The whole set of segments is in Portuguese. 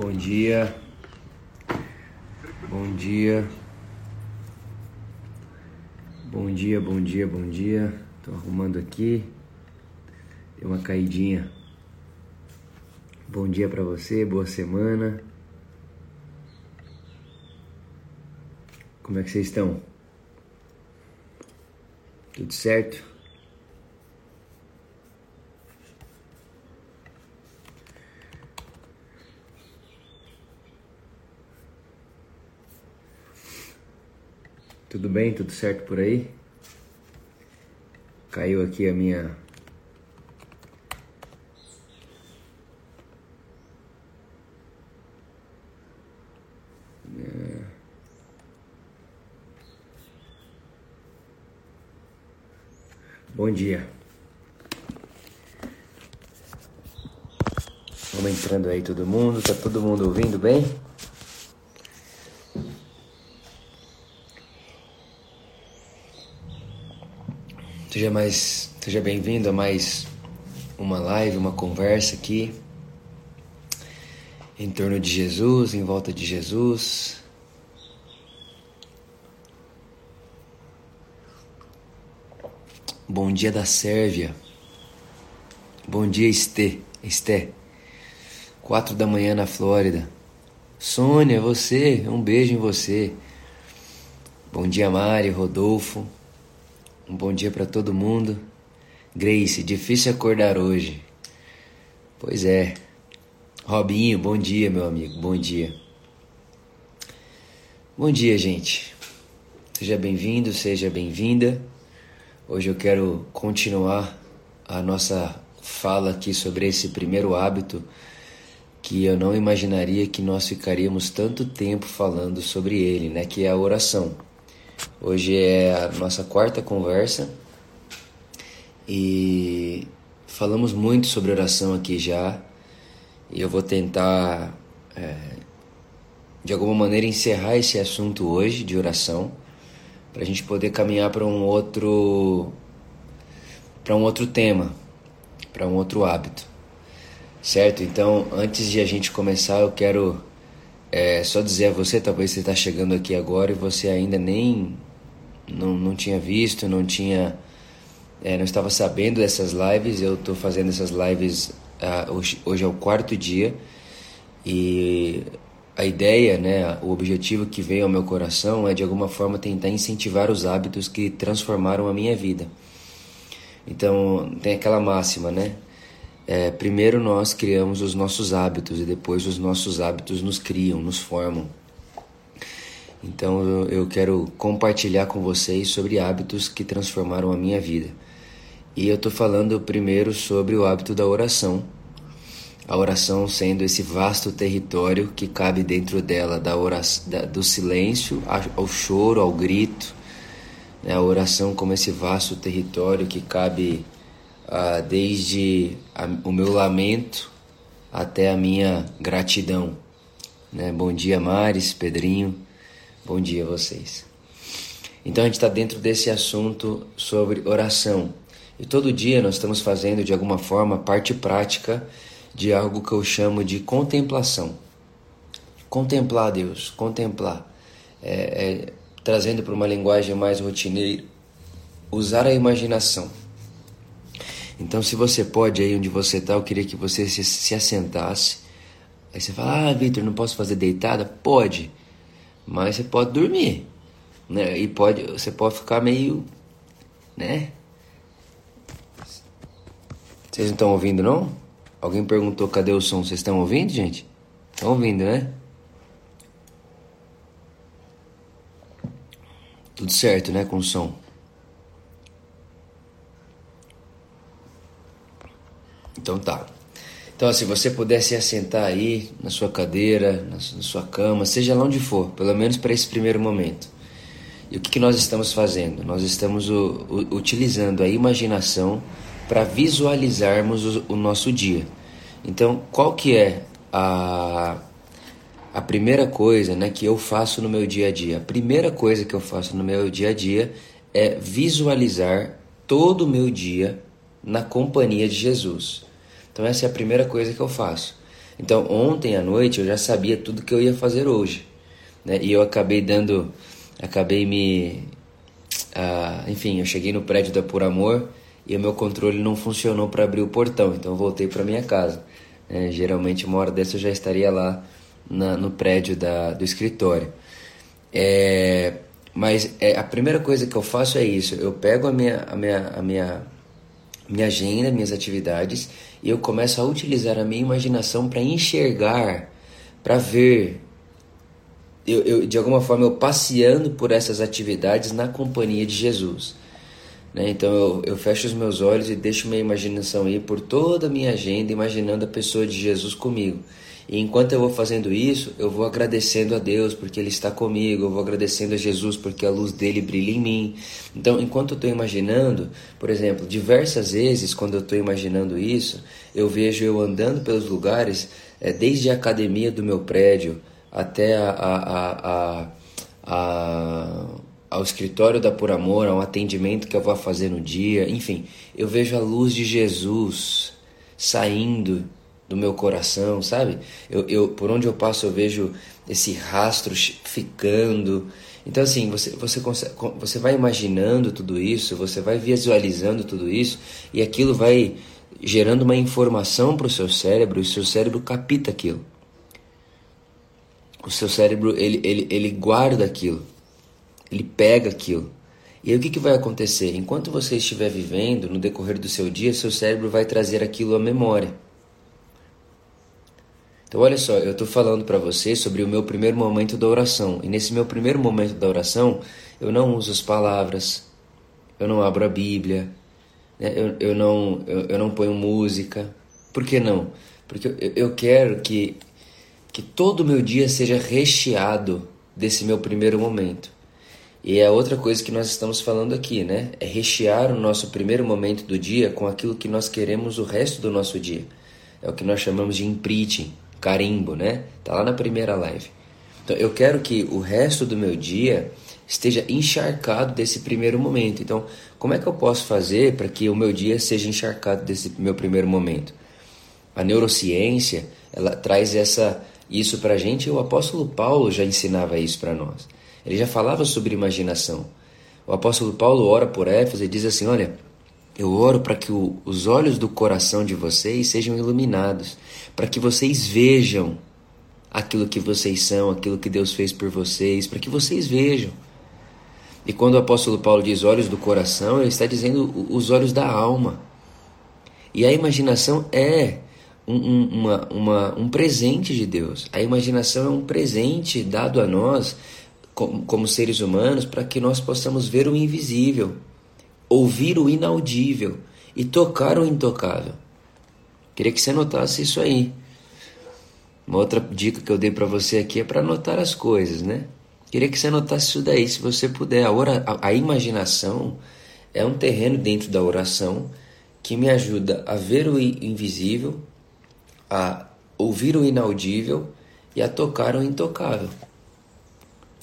Bom dia. Bom dia. Bom dia, bom dia, bom dia. Tô arrumando aqui. Deu uma caidinha. Bom dia para você, boa semana. Como é que vocês estão? Tudo certo? Tudo bem? Tudo certo por aí? Caiu aqui a minha. Bom dia. Vamos entrando aí todo mundo. Tá todo mundo ouvindo bem? Seja mais, seja bem-vindo a mais uma live, uma conversa aqui em torno de Jesus, em volta de Jesus. Bom dia da Sérvia. Bom dia, Esté. Esté. Quatro da manhã na Flórida. Sônia, você, um beijo em você. Bom dia, Mari, Rodolfo. Um bom dia para todo mundo. Grace, difícil acordar hoje. Pois é. Robinho, bom dia, meu amigo. Bom dia. Bom dia, gente. Seja bem-vindo, seja bem-vinda. Hoje eu quero continuar a nossa fala aqui sobre esse primeiro hábito que eu não imaginaria que nós ficaríamos tanto tempo falando sobre ele, né, que é a oração. Hoje é a nossa quarta conversa e falamos muito sobre oração aqui já. E eu vou tentar, é, de alguma maneira, encerrar esse assunto hoje de oração, para a gente poder caminhar para um outro, para um outro tema, para um outro hábito, certo? Então, antes de a gente começar, eu quero é, só dizer a você, talvez você está chegando aqui agora e você ainda nem não, não tinha visto, não tinha é, não estava sabendo dessas lives. Eu estou fazendo essas lives uh, hoje, hoje é o quarto dia e a ideia, né, o objetivo que veio ao meu coração é de alguma forma tentar incentivar os hábitos que transformaram a minha vida. Então tem aquela máxima, né? É, primeiro nós criamos os nossos hábitos e depois os nossos hábitos nos criam, nos formam. Então eu quero compartilhar com vocês sobre hábitos que transformaram a minha vida. E eu estou falando primeiro sobre o hábito da oração. A oração sendo esse vasto território que cabe dentro dela da oração, da, do silêncio ao choro, ao grito. Né? A oração como esse vasto território que cabe ah, desde a, o meu lamento até a minha gratidão. Né? Bom dia, Maris, Pedrinho. Bom dia a vocês. Então a gente está dentro desse assunto sobre oração. E todo dia nós estamos fazendo de alguma forma parte prática de algo que eu chamo de contemplação. Contemplar Deus, contemplar. É, é, trazendo para uma linguagem mais rotineira, usar a imaginação. Então, se você pode aí onde você está, eu queria que você se, se assentasse. Aí você fala, ah, Vitor, não posso fazer deitada? Pode, mas você pode dormir, né? E pode, você pode ficar meio, né? Vocês não estão ouvindo, não? Alguém perguntou cadê o som? Vocês estão ouvindo, gente? Estão ouvindo, né? Tudo certo, né, com o som. Então tá. Então, se você puder se assentar aí na sua cadeira, na sua cama, seja lá onde for, pelo menos para esse primeiro momento. E o que, que nós estamos fazendo? Nós estamos o, o, utilizando a imaginação para visualizarmos o, o, nosso dia. Então, qual que é a, a primeira coisa né, que eu faço no meu dia a dia? A primeira coisa que eu faço no meu dia a dia é visualizar todo o meu dia na companhia de Jesus. Então essa é a primeira coisa que eu faço. Então, ontem à noite eu já sabia tudo que eu ia fazer hoje, né? E eu acabei dando, acabei me, ah, enfim, eu cheguei no prédio da Por Amor e o meu controle não funcionou para abrir o portão, então eu voltei para minha casa. É, geralmente uma hora dessa eu já estaria lá na, no prédio da, do escritório. É, mas é, a primeira coisa que eu faço é isso. Eu pego a minha, a minha, a minha, minha agenda, minhas atividades e eu começo a utilizar a minha imaginação para enxergar, para ver. Eu, eu, de alguma forma eu passeando por essas atividades na companhia de Jesus. Né? Então eu, eu fecho os meus olhos e deixo minha imaginação ir por toda a minha agenda, imaginando a pessoa de Jesus comigo. E enquanto eu vou fazendo isso, eu vou agradecendo a Deus porque Ele está comigo, eu vou agradecendo a Jesus porque a luz dele brilha em mim. Então, enquanto eu estou imaginando, por exemplo, diversas vezes quando eu estou imaginando isso, eu vejo eu andando pelos lugares, é, desde a academia do meu prédio até a, a, a, a ao escritório da Por Amor, ao atendimento que eu vou fazer no dia, enfim, eu vejo a luz de Jesus saindo do meu coração, sabe? Eu, eu, por onde eu passo eu vejo esse rastro ficando. Então assim, você, você, consegue, você vai imaginando tudo isso, você vai visualizando tudo isso e aquilo vai gerando uma informação para o seu cérebro e o seu cérebro capta aquilo. O seu cérebro, ele, ele, ele guarda aquilo, ele pega aquilo. E aí o que, que vai acontecer? Enquanto você estiver vivendo, no decorrer do seu dia, seu cérebro vai trazer aquilo à memória. Então, olha só, eu estou falando para você sobre o meu primeiro momento da oração. E nesse meu primeiro momento da oração, eu não uso as palavras, eu não abro a Bíblia, né? eu, eu, não, eu, eu não ponho música. Por que não? Porque eu, eu quero que, que todo o meu dia seja recheado desse meu primeiro momento. E é outra coisa que nós estamos falando aqui, né? É rechear o nosso primeiro momento do dia com aquilo que nós queremos o resto do nosso dia. É o que nós chamamos de imprinting carimbo, né? Tá lá na primeira live. Então eu quero que o resto do meu dia esteja encharcado desse primeiro momento. Então, como é que eu posso fazer para que o meu dia seja encharcado desse meu primeiro momento? A neurociência, ela traz essa isso para a gente, o apóstolo Paulo já ensinava isso para nós. Ele já falava sobre imaginação. O apóstolo Paulo ora por Éfeso e diz assim: Olha, eu oro para que o, os olhos do coração de vocês sejam iluminados, para que vocês vejam aquilo que vocês são, aquilo que Deus fez por vocês, para que vocês vejam. E quando o apóstolo Paulo diz olhos do coração, ele está dizendo os olhos da alma. E a imaginação é um, um, uma, uma, um presente de Deus. A imaginação é um presente dado a nós, como, como seres humanos, para que nós possamos ver o invisível ouvir o inaudível e tocar o intocável. Queria que você notasse isso aí. Uma outra dica que eu dei para você aqui é para anotar as coisas, né? Queria que você anotasse isso daí, se você puder. A, ora, a, a imaginação é um terreno dentro da oração que me ajuda a ver o invisível, a ouvir o inaudível e a tocar o intocável.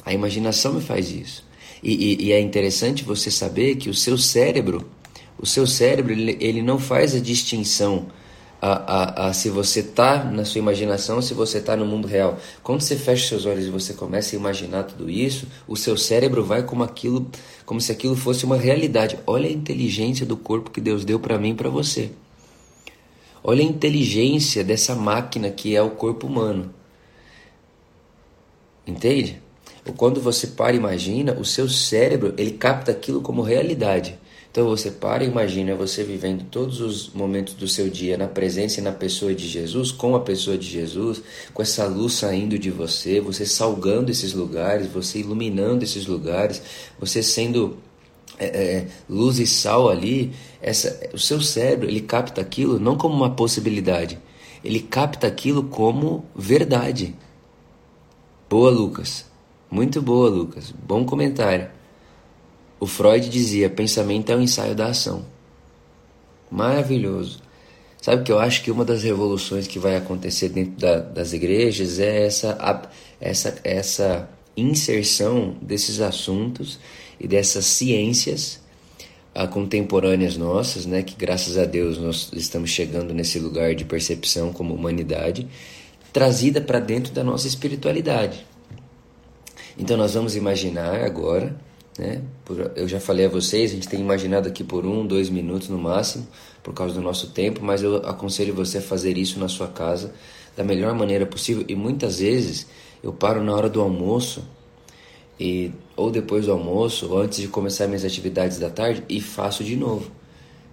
A imaginação me faz isso. E, e, e, é interessante você saber que o seu cérebro, o seu cérebro, ele, ele não faz a distinção a, a, a se você está na sua imaginação se você está no mundo real. Quando você fecha seus olhos e você começa a imaginar tudo isso, o seu cérebro vai como aquilo, como se aquilo fosse uma realidade. Olha a inteligência do corpo que Deus deu para mim e para você. Olha a inteligência dessa máquina que é o corpo humano. Entende? Quando você para e imagina, o seu cérebro ele capta aquilo como realidade. Então você para e imagina você vivendo todos os momentos do seu dia na presença e na pessoa de Jesus, com a pessoa de Jesus, com essa luz saindo de você, você salgando esses lugares, você iluminando esses lugares, você sendo é, é, luz e sal ali. Essa, o seu cérebro ele capta aquilo não como uma possibilidade, ele capta aquilo como verdade. Boa, Lucas. Muito boa, Lucas. Bom comentário. O Freud dizia: pensamento é o um ensaio da ação. Maravilhoso. Sabe que eu acho que uma das revoluções que vai acontecer dentro da, das igrejas é essa, essa, essa inserção desses assuntos e dessas ciências uh, contemporâneas nossas, né, que graças a Deus nós estamos chegando nesse lugar de percepção como humanidade, trazida para dentro da nossa espiritualidade. Então nós vamos imaginar agora, né? Por, eu já falei a vocês, a gente tem imaginado aqui por um, dois minutos no máximo, por causa do nosso tempo, mas eu aconselho você a fazer isso na sua casa da melhor maneira possível. E muitas vezes eu paro na hora do almoço e ou depois do almoço, ou antes de começar minhas atividades da tarde e faço de novo.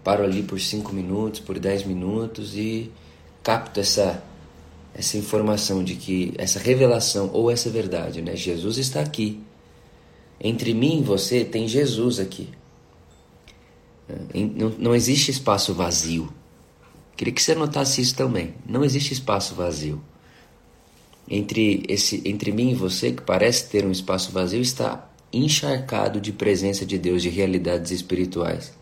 Paro ali por 5 minutos, por 10 minutos e capto essa essa informação de que essa revelação ou essa verdade, né? Jesus está aqui. Entre mim e você tem Jesus aqui. Não, não existe espaço vazio. Queria que você notasse isso também. Não existe espaço vazio. Entre, esse, entre mim e você, que parece ter um espaço vazio, está encharcado de presença de Deus, de realidades espirituais.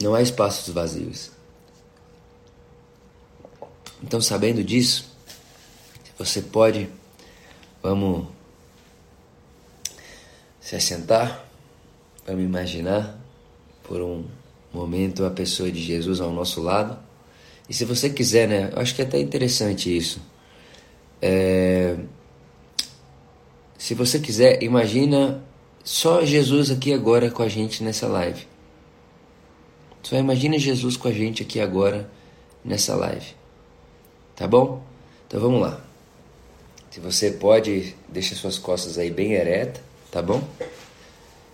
Não há espaços vazios. Então, sabendo disso, você pode, vamos se assentar, vamos imaginar por um momento a pessoa de Jesus ao nosso lado. E se você quiser, né, eu acho que é até interessante isso. É, se você quiser, imagina só Jesus aqui agora com a gente nessa live. Só imagina Jesus com a gente aqui agora nessa live. Tá bom? Então vamos lá. Se você pode, deixa suas costas aí bem ereta, tá bom?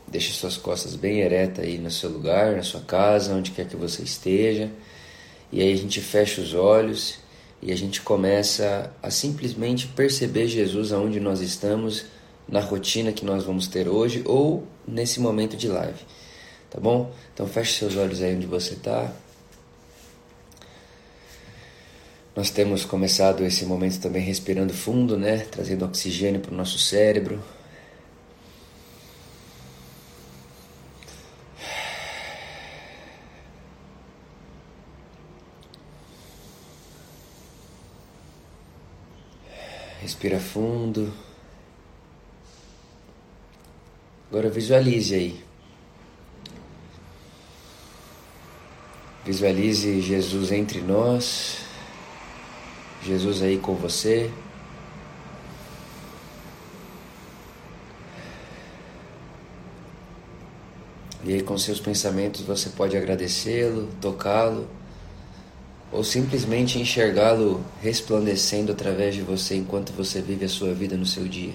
Deixa suas costas bem ereta aí no seu lugar, na sua casa, onde quer que você esteja. E aí a gente fecha os olhos e a gente começa a simplesmente perceber Jesus aonde nós estamos, na rotina que nós vamos ter hoje ou nesse momento de live. Tá bom? Então feche seus olhos aí onde você está. Nós temos começado esse momento também respirando fundo, né? Trazendo oxigênio para o nosso cérebro. Respira fundo. Agora visualize aí. Visualize Jesus entre nós. Jesus aí com você. E aí, com seus pensamentos, você pode agradecê-lo, tocá-lo, ou simplesmente enxergá-lo resplandecendo através de você enquanto você vive a sua vida no seu dia.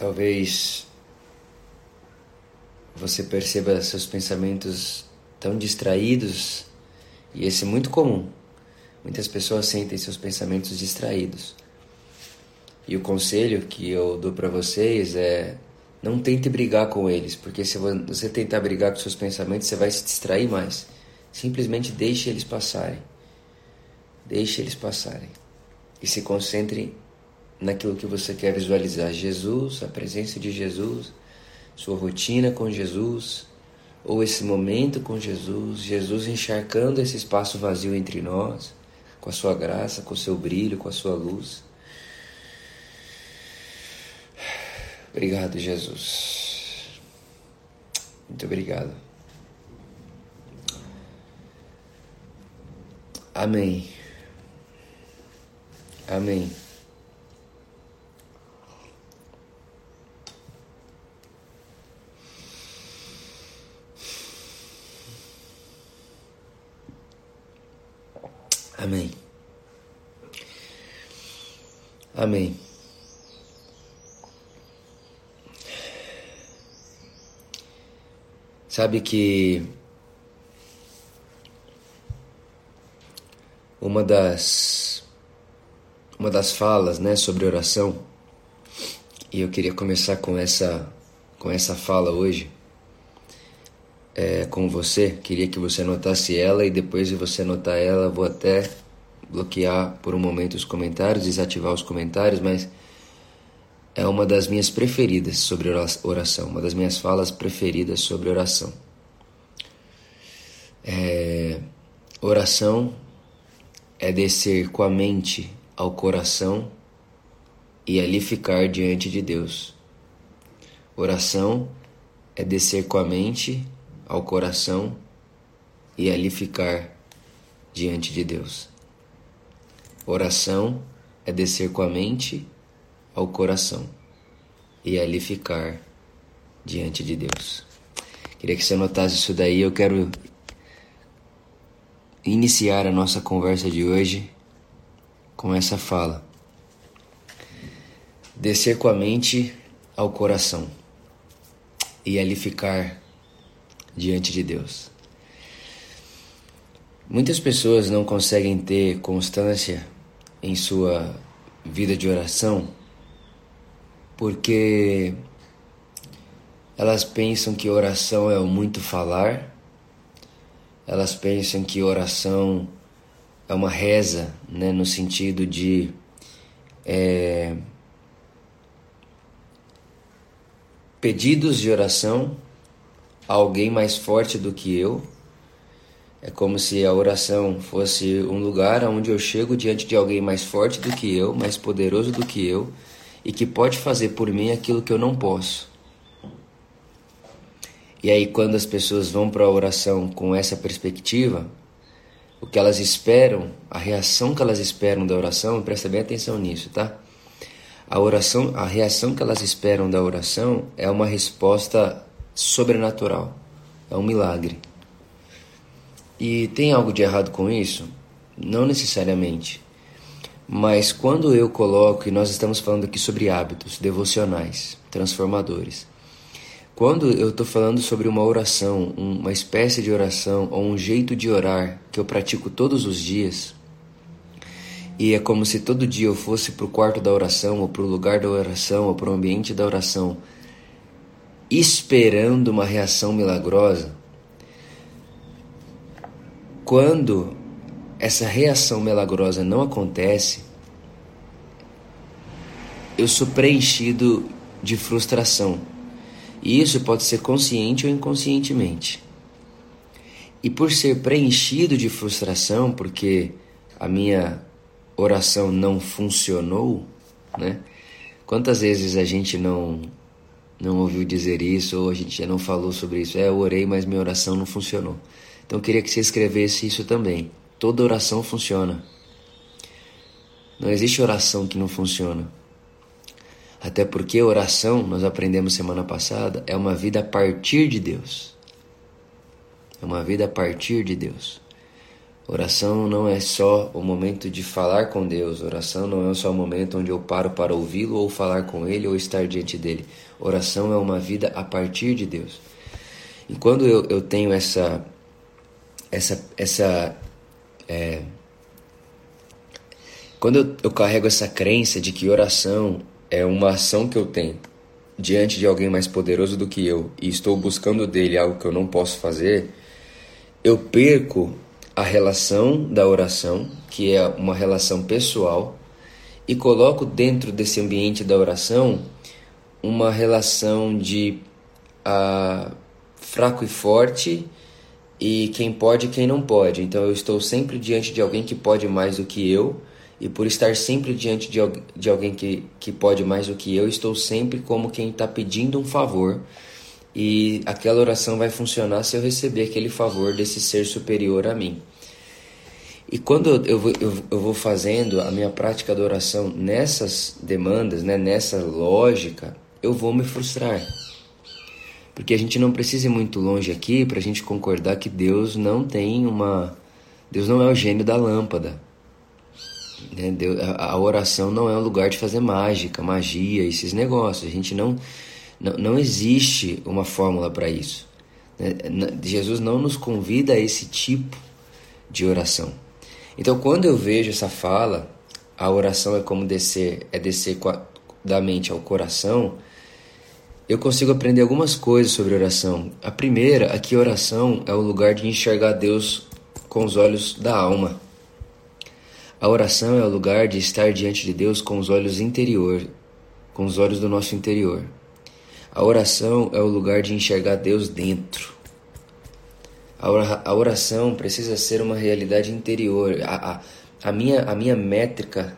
Talvez você perceba seus pensamentos tão distraídos, e esse é muito comum. Muitas pessoas sentem seus pensamentos distraídos. E o conselho que eu dou para vocês é não tente brigar com eles, porque se você tentar brigar com seus pensamentos, você vai se distrair mais. Simplesmente deixe eles passarem. Deixe eles passarem. E se concentre naquilo que você quer visualizar. Jesus, a presença de Jesus, sua rotina com Jesus, ou esse momento com Jesus, Jesus encharcando esse espaço vazio entre nós, com a sua graça, com o seu brilho, com a sua luz. Obrigado, Jesus. Muito obrigado. Amém. Amém. Amém. Amém. Sabe que uma das uma das falas, né, sobre oração. E eu queria começar com essa com essa fala hoje. É, com você, queria que você anotasse ela e depois de você anotar ela, vou até bloquear por um momento os comentários, desativar os comentários, mas é uma das minhas preferidas sobre oração, uma das minhas falas preferidas sobre oração. É, oração é descer com a mente ao coração e ali ficar diante de Deus. Oração é descer com a mente ao coração e ali ficar diante de Deus. Oração é descer com a mente ao coração e ali ficar diante de Deus. Queria que você anotasse isso daí. Eu quero iniciar a nossa conversa de hoje com essa fala. Descer com a mente ao coração e ali ficar diante de Deus. Muitas pessoas não conseguem ter constância em sua vida de oração porque elas pensam que oração é o muito falar, elas pensam que oração é uma reza, né, no sentido de é, pedidos de oração alguém mais forte do que eu. É como se a oração fosse um lugar onde eu chego diante de alguém mais forte do que eu, mais poderoso do que eu e que pode fazer por mim aquilo que eu não posso. E aí, quando as pessoas vão para a oração com essa perspectiva, o que elas esperam, a reação que elas esperam da oração, presta bem atenção nisso, tá? A oração, a reação que elas esperam da oração é uma resposta sobrenatural, é um milagre. E tem algo de errado com isso? Não necessariamente. Mas quando eu coloco, e nós estamos falando aqui sobre hábitos devocionais, transformadores, quando eu estou falando sobre uma oração, uma espécie de oração ou um jeito de orar que eu pratico todos os dias, e é como se todo dia eu fosse para o quarto da oração, ou para o lugar da oração, ou para o ambiente da oração, esperando uma reação milagrosa, quando essa reação milagrosa não acontece, eu sou preenchido de frustração e isso pode ser consciente ou inconscientemente. E por ser preenchido de frustração, porque a minha oração não funcionou, né? Quantas vezes a gente não não ouviu dizer isso ou a gente já não falou sobre isso? É, eu orei, mas minha oração não funcionou. Então eu queria que você escrevesse isso também. Toda oração funciona. Não existe oração que não funciona. Até porque oração, nós aprendemos semana passada, é uma vida a partir de Deus. É uma vida a partir de Deus. Oração não é só o momento de falar com Deus, oração não é só o momento onde eu paro para ouvi-lo ou falar com ele ou estar diante dele. Oração é uma vida a partir de Deus. E quando eu, eu tenho essa, essa, essa é, quando eu, eu carrego essa crença de que oração é uma ação que eu tenho diante de alguém mais poderoso do que eu e estou buscando dele algo que eu não posso fazer, eu perco a relação da oração, que é uma relação pessoal, e coloco dentro desse ambiente da oração uma relação de uh, fraco e forte e quem pode e quem não pode. Então eu estou sempre diante de alguém que pode mais do que eu e por estar sempre diante de, de alguém que, que pode mais do que eu, estou sempre como quem está pedindo um favor. E aquela oração vai funcionar se eu receber aquele favor desse ser superior a mim. E quando eu, eu, eu, vou fazendo a minha prática da oração nessas demandas, né, nessa lógica, eu vou me frustrar. Porque a gente não precisa ir muito longe aqui para a gente concordar que Deus não tem uma. Deus não é o gênio da lâmpada. Né? a, oração não é um lugar de fazer mágica, magia, esses negócios. A gente não, não, não existe uma fórmula para isso. Né? Jesus não nos convida a esse tipo de oração. Então, quando eu vejo essa fala, a oração é como descer, é descer da mente ao coração, eu consigo aprender algumas coisas sobre oração. A primeira é que oração é o lugar de enxergar Deus com os olhos da alma. A oração é o lugar de estar diante de Deus com os olhos interior, com os olhos do nosso interior. A oração é o lugar de enxergar Deus dentro. A oração precisa ser uma realidade interior. A, a, a, minha, a minha métrica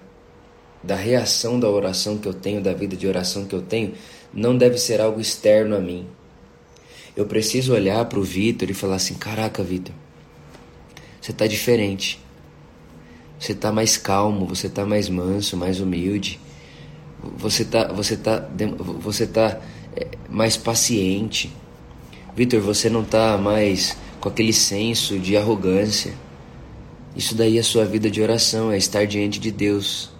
da reação da oração que eu tenho, da vida de oração que eu tenho, não deve ser algo externo a mim. Eu preciso olhar para o Vitor e falar assim: caraca, Vitor, você está diferente. Você está mais calmo, você está mais manso, mais humilde. Você está você tá, você tá é, mais paciente. Vitor, você não está mais com aquele senso de arrogância. Isso daí é sua vida de oração, é estar diante de Deus.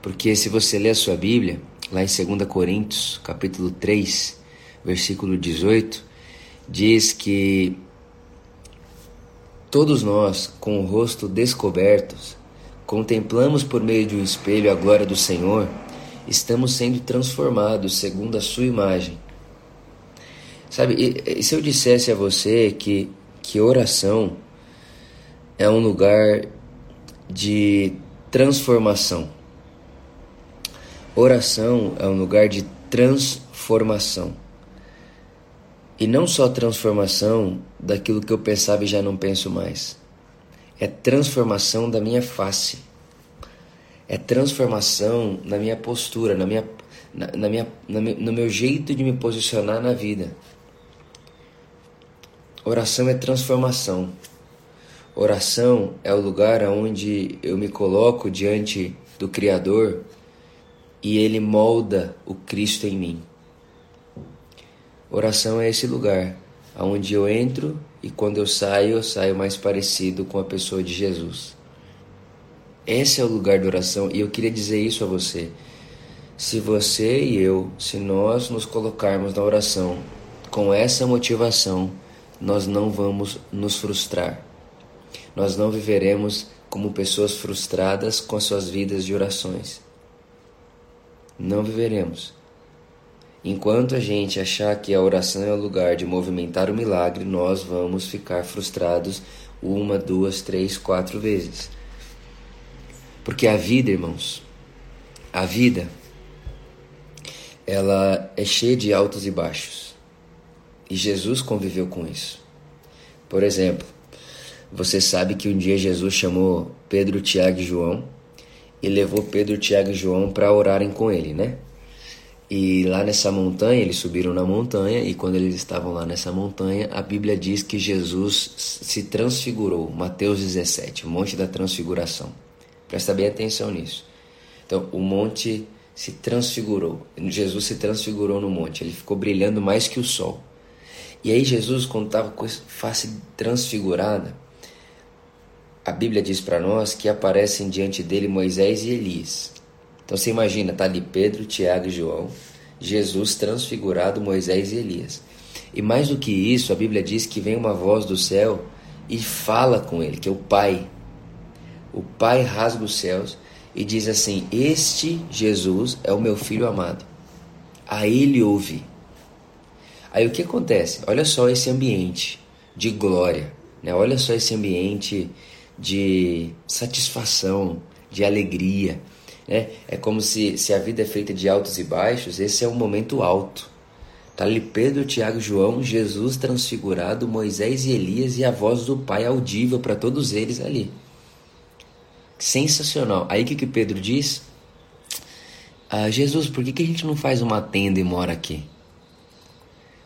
Porque se você ler a sua Bíblia, lá em 2 Coríntios, capítulo 3, versículo 18, diz que todos nós, com o rosto descobertos, contemplamos por meio de um espelho a glória do Senhor, estamos sendo transformados segundo a sua imagem. Sabe, e, se eu dissesse a você que, que oração é um lugar de transformação, Oração é um lugar de transformação. E não só transformação daquilo que eu pensava e já não penso mais. É transformação da minha face. É transformação na minha postura, na minha, na, na minha, na, no meu jeito de me posicionar na vida. Oração é transformação. Oração é o lugar onde eu me coloco diante do Criador e ele molda o Cristo em mim. Oração é esse lugar aonde eu entro e quando eu saio, eu saio mais parecido com a pessoa de Jesus. Esse é o lugar da oração e eu queria dizer isso a você. Se você e eu, se nós nos colocarmos na oração com essa motivação, nós não vamos nos frustrar. Nós não viveremos como pessoas frustradas com as suas vidas de orações não viveremos. Enquanto a gente achar que a oração é o lugar de movimentar o milagre, nós vamos ficar frustrados uma, duas, três, quatro vezes. Porque a vida, irmãos, a vida, ela é cheia de altos e baixos. E Jesus conviveu com isso. Por exemplo, você sabe que um dia Jesus chamou Pedro, Tiago e João e levou Pedro, Tiago e João para orarem com ele, né? E lá nessa montanha, eles subiram na montanha, e quando eles estavam lá nessa montanha, a Bíblia diz que Jesus se transfigurou. Mateus 17, o monte da transfiguração. Presta bem atenção nisso. Então, o monte se transfigurou. Jesus se transfigurou no monte, ele ficou brilhando mais que o sol. E aí, Jesus, quando estava com a face transfigurada, a Bíblia diz para nós que aparecem diante dele Moisés e Elias. Então você imagina, tá ali Pedro, Tiago e João, Jesus transfigurado, Moisés e Elias. E mais do que isso, a Bíblia diz que vem uma voz do céu e fala com ele, que é o Pai. O Pai rasga os céus e diz assim: Este Jesus é o meu filho amado. A ele ouve. Aí o que acontece? Olha só esse ambiente de glória, né? Olha só esse ambiente de satisfação, de alegria. Né? É como se, se a vida é feita de altos e baixos, esse é um momento alto. Está ali Pedro, Tiago, João, Jesus transfigurado, Moisés e Elias e a voz do Pai audível para todos eles ali. Sensacional. Aí o que, que Pedro diz? Ah, Jesus, por que, que a gente não faz uma tenda e mora aqui?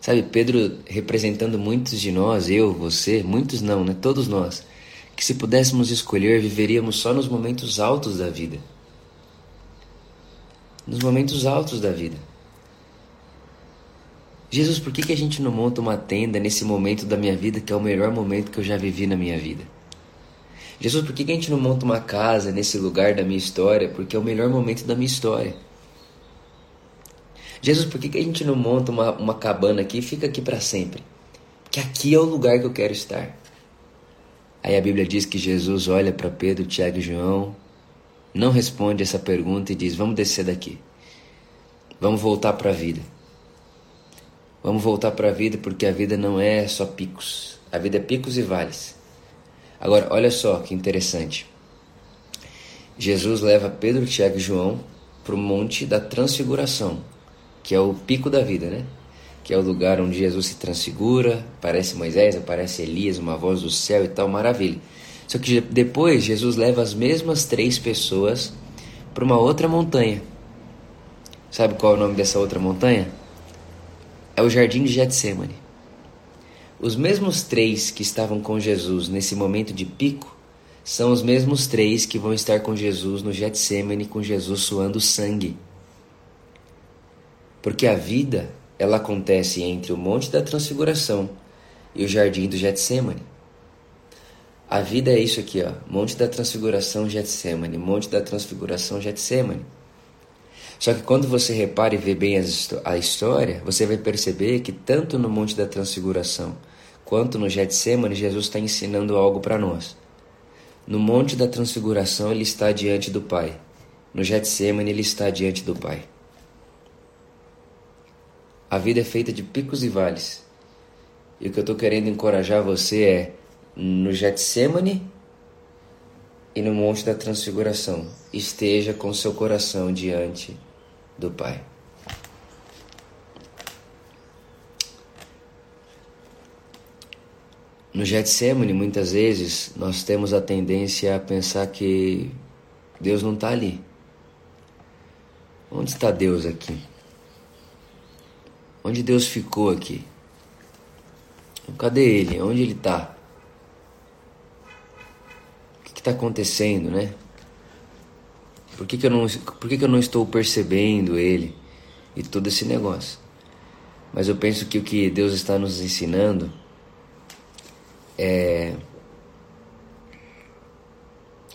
Sabe, Pedro representando muitos de nós, eu, você, muitos não, né? Todos nós que se pudéssemos escolher, viveríamos só nos momentos altos da vida. Nos momentos altos da vida. Jesus, por que, que a gente não monta uma tenda nesse momento da minha vida que é o melhor momento que eu já vivi na minha vida? Jesus, por que, a gente não monta uma casa nesse lugar da minha história porque é o melhor momento da minha história? Jesus, por que a gente não monta uma, uma cabana aqui e fica aqui para sempre? Porque aqui é o lugar que eu quero estar. Aí a Bíblia diz que Jesus olha para Pedro, Tiago e João não responde essa pergunta e diz: Vamos descer daqui. Vamos voltar para a vida. Vamos voltar para a vida porque a vida não é só picos. A vida é picos e vales. Agora, olha só que interessante. Jesus leva Pedro, Tiago e João para o Monte da Transfiguração, que é o pico da vida, né? Que é o lugar onde Jesus se transfigura, aparece Moisés, aparece Elias, uma voz do céu e tal, maravilha. Só que depois Jesus leva as mesmas três pessoas para uma outra montanha. Sabe qual é o nome dessa outra montanha? É o Jardim de Getsemane. Os mesmos três que estavam com Jesus nesse momento de pico são os mesmos três que vão estar com Jesus no Getsemane, com Jesus suando sangue. Porque a vida, ela acontece entre o Monte da Transfiguração e o Jardim do Getsemane. A vida é isso aqui, ó. Monte da Transfiguração, Getsemane. Monte da Transfiguração, Getsemane. Só que quando você repara e vê bem a história, você vai perceber que tanto no Monte da Transfiguração quanto no Getsemane, Jesus está ensinando algo para nós. No Monte da Transfiguração, ele está diante do Pai. No Getsemane, ele está diante do Pai. A vida é feita de picos e vales. E o que eu estou querendo encorajar você é no Getsemane e no Monte da Transfiguração. Esteja com seu coração diante do Pai. No Getsemane, muitas vezes, nós temos a tendência a pensar que Deus não está ali. Onde está Deus aqui? Onde Deus ficou aqui? Cadê Ele? Onde Ele está? O que está acontecendo, né? Por que, que, eu não, por que, que eu não estou percebendo Ele e todo esse negócio? Mas eu penso que o que Deus está nos ensinando é.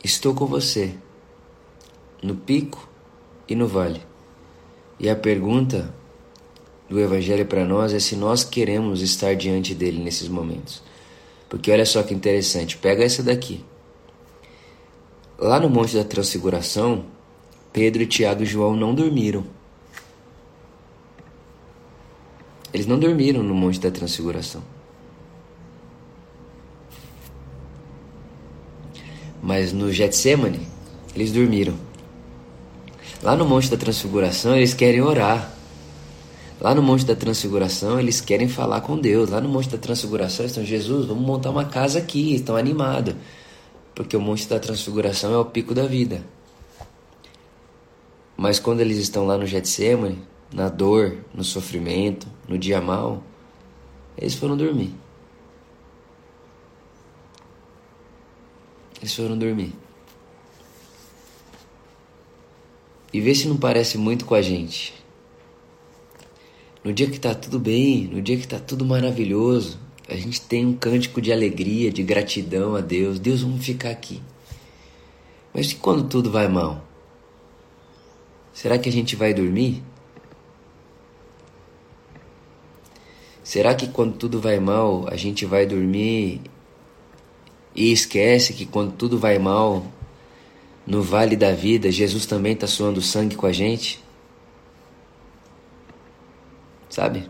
Estou com você, no pico e no vale. E a pergunta do Evangelho para nós é se nós queremos estar diante dele nesses momentos. Porque olha só que interessante, pega essa daqui. Lá no Monte da Transfiguração, Pedro, Tiago e João não dormiram. Eles não dormiram no Monte da Transfiguração. Mas no Getsemane, eles dormiram. Lá no Monte da Transfiguração, eles querem orar. Lá no Monte da Transfiguração, eles querem falar com Deus. Lá no Monte da Transfiguração, estão, Jesus, vamos montar uma casa aqui. Estão animados. Porque o Monte da Transfiguração é o pico da vida. Mas quando eles estão lá no Getsemane, na dor, no sofrimento, no dia mal, eles foram dormir. Eles foram dormir. E vê se não parece muito com a gente. No dia que tá tudo bem, no dia que tá tudo maravilhoso, a gente tem um cântico de alegria, de gratidão a Deus. Deus, vamos ficar aqui. Mas e quando tudo vai mal? Será que a gente vai dormir? Será que quando tudo vai mal, a gente vai dormir e esquece que quando tudo vai mal, no vale da vida, Jesus também está suando sangue com a gente. Sabe?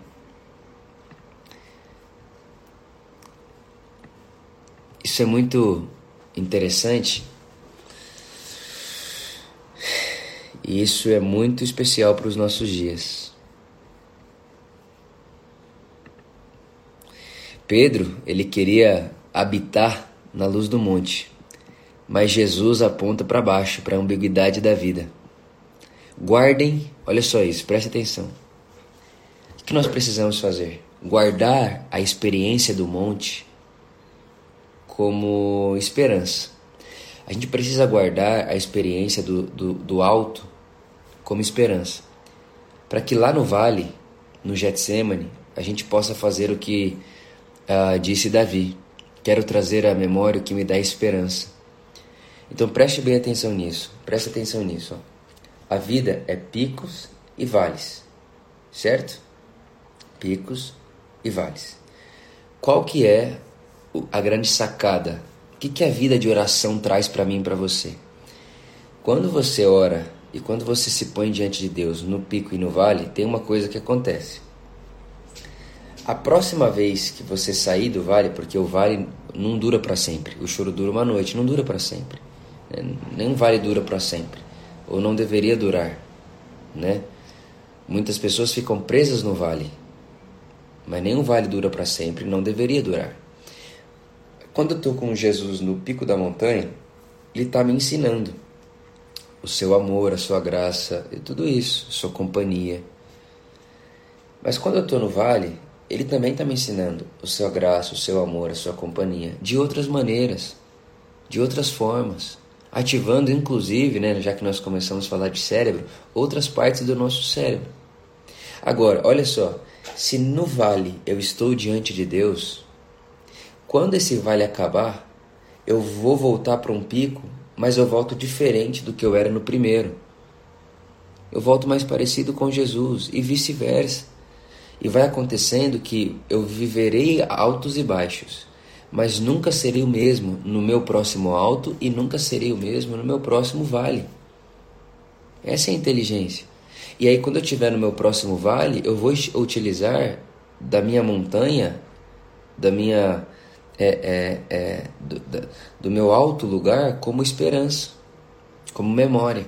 Isso é muito interessante. E isso é muito especial para os nossos dias. Pedro, ele queria habitar na luz do monte. Mas Jesus aponta para baixo, para a ambiguidade da vida. Guardem, olha só isso, preste atenção. O que nós precisamos fazer? Guardar a experiência do monte como esperança. A gente precisa guardar a experiência do, do, do alto como esperança. Para que lá no vale, no Getsemane, a gente possa fazer o que uh, disse Davi. Quero trazer à memória o que me dá esperança. Então preste bem atenção nisso. Preste atenção nisso. Ó. A vida é picos e vales, certo? Picos e vales. Qual que é a grande sacada? O que, que a vida de oração traz para mim e para você? Quando você ora e quando você se põe diante de Deus no pico e no vale, tem uma coisa que acontece. A próxima vez que você sair do vale, porque o vale não dura para sempre, o choro dura uma noite, não dura para sempre. Né? Nem vale dura para sempre, ou não deveria durar, né? Muitas pessoas ficam presas no vale, mas nenhum vale dura para sempre, não deveria durar. Quando eu estou com Jesus no pico da montanha, Ele está me ensinando o seu amor, a sua graça e tudo isso, sua companhia. Mas quando eu estou no vale, Ele também está me ensinando o seu graça, o seu amor, a sua companhia, de outras maneiras, de outras formas ativando inclusive, né, já que nós começamos a falar de cérebro, outras partes do nosso cérebro. Agora, olha só, se no vale eu estou diante de Deus, quando esse vale acabar, eu vou voltar para um pico, mas eu volto diferente do que eu era no primeiro. Eu volto mais parecido com Jesus e vice-versa. E vai acontecendo que eu viverei altos e baixos mas nunca serei o mesmo no meu próximo alto e nunca serei o mesmo no meu próximo vale. Essa é a inteligência. E aí, quando eu estiver no meu próximo vale, eu vou utilizar da minha montanha, da minha é, é, é, do, do meu alto lugar como esperança, como memória.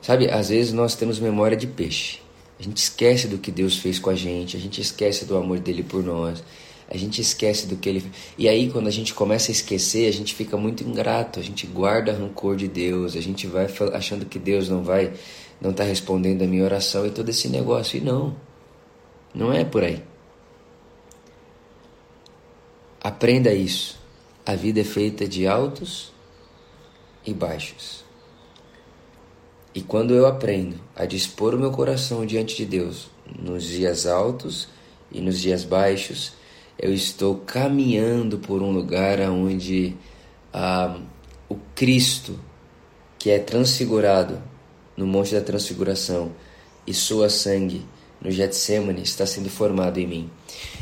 Sabe, às vezes nós temos memória de peixe. A gente esquece do que Deus fez com a gente, a gente esquece do amor dele por nós a gente esquece do que ele. E aí, quando a gente começa a esquecer, a gente fica muito ingrato, a gente guarda rancor de Deus, a gente vai achando que Deus não vai, não está respondendo a minha oração e todo esse negócio. E não, não é por aí. Aprenda isso. A vida é feita de altos e baixos. E quando eu aprendo a dispor o meu coração diante de Deus nos dias altos e nos dias baixos, eu estou caminhando por um lugar onde ah, o Cristo, que é transfigurado no Monte da Transfiguração e sua sangue no Getsemane, está sendo formado em mim.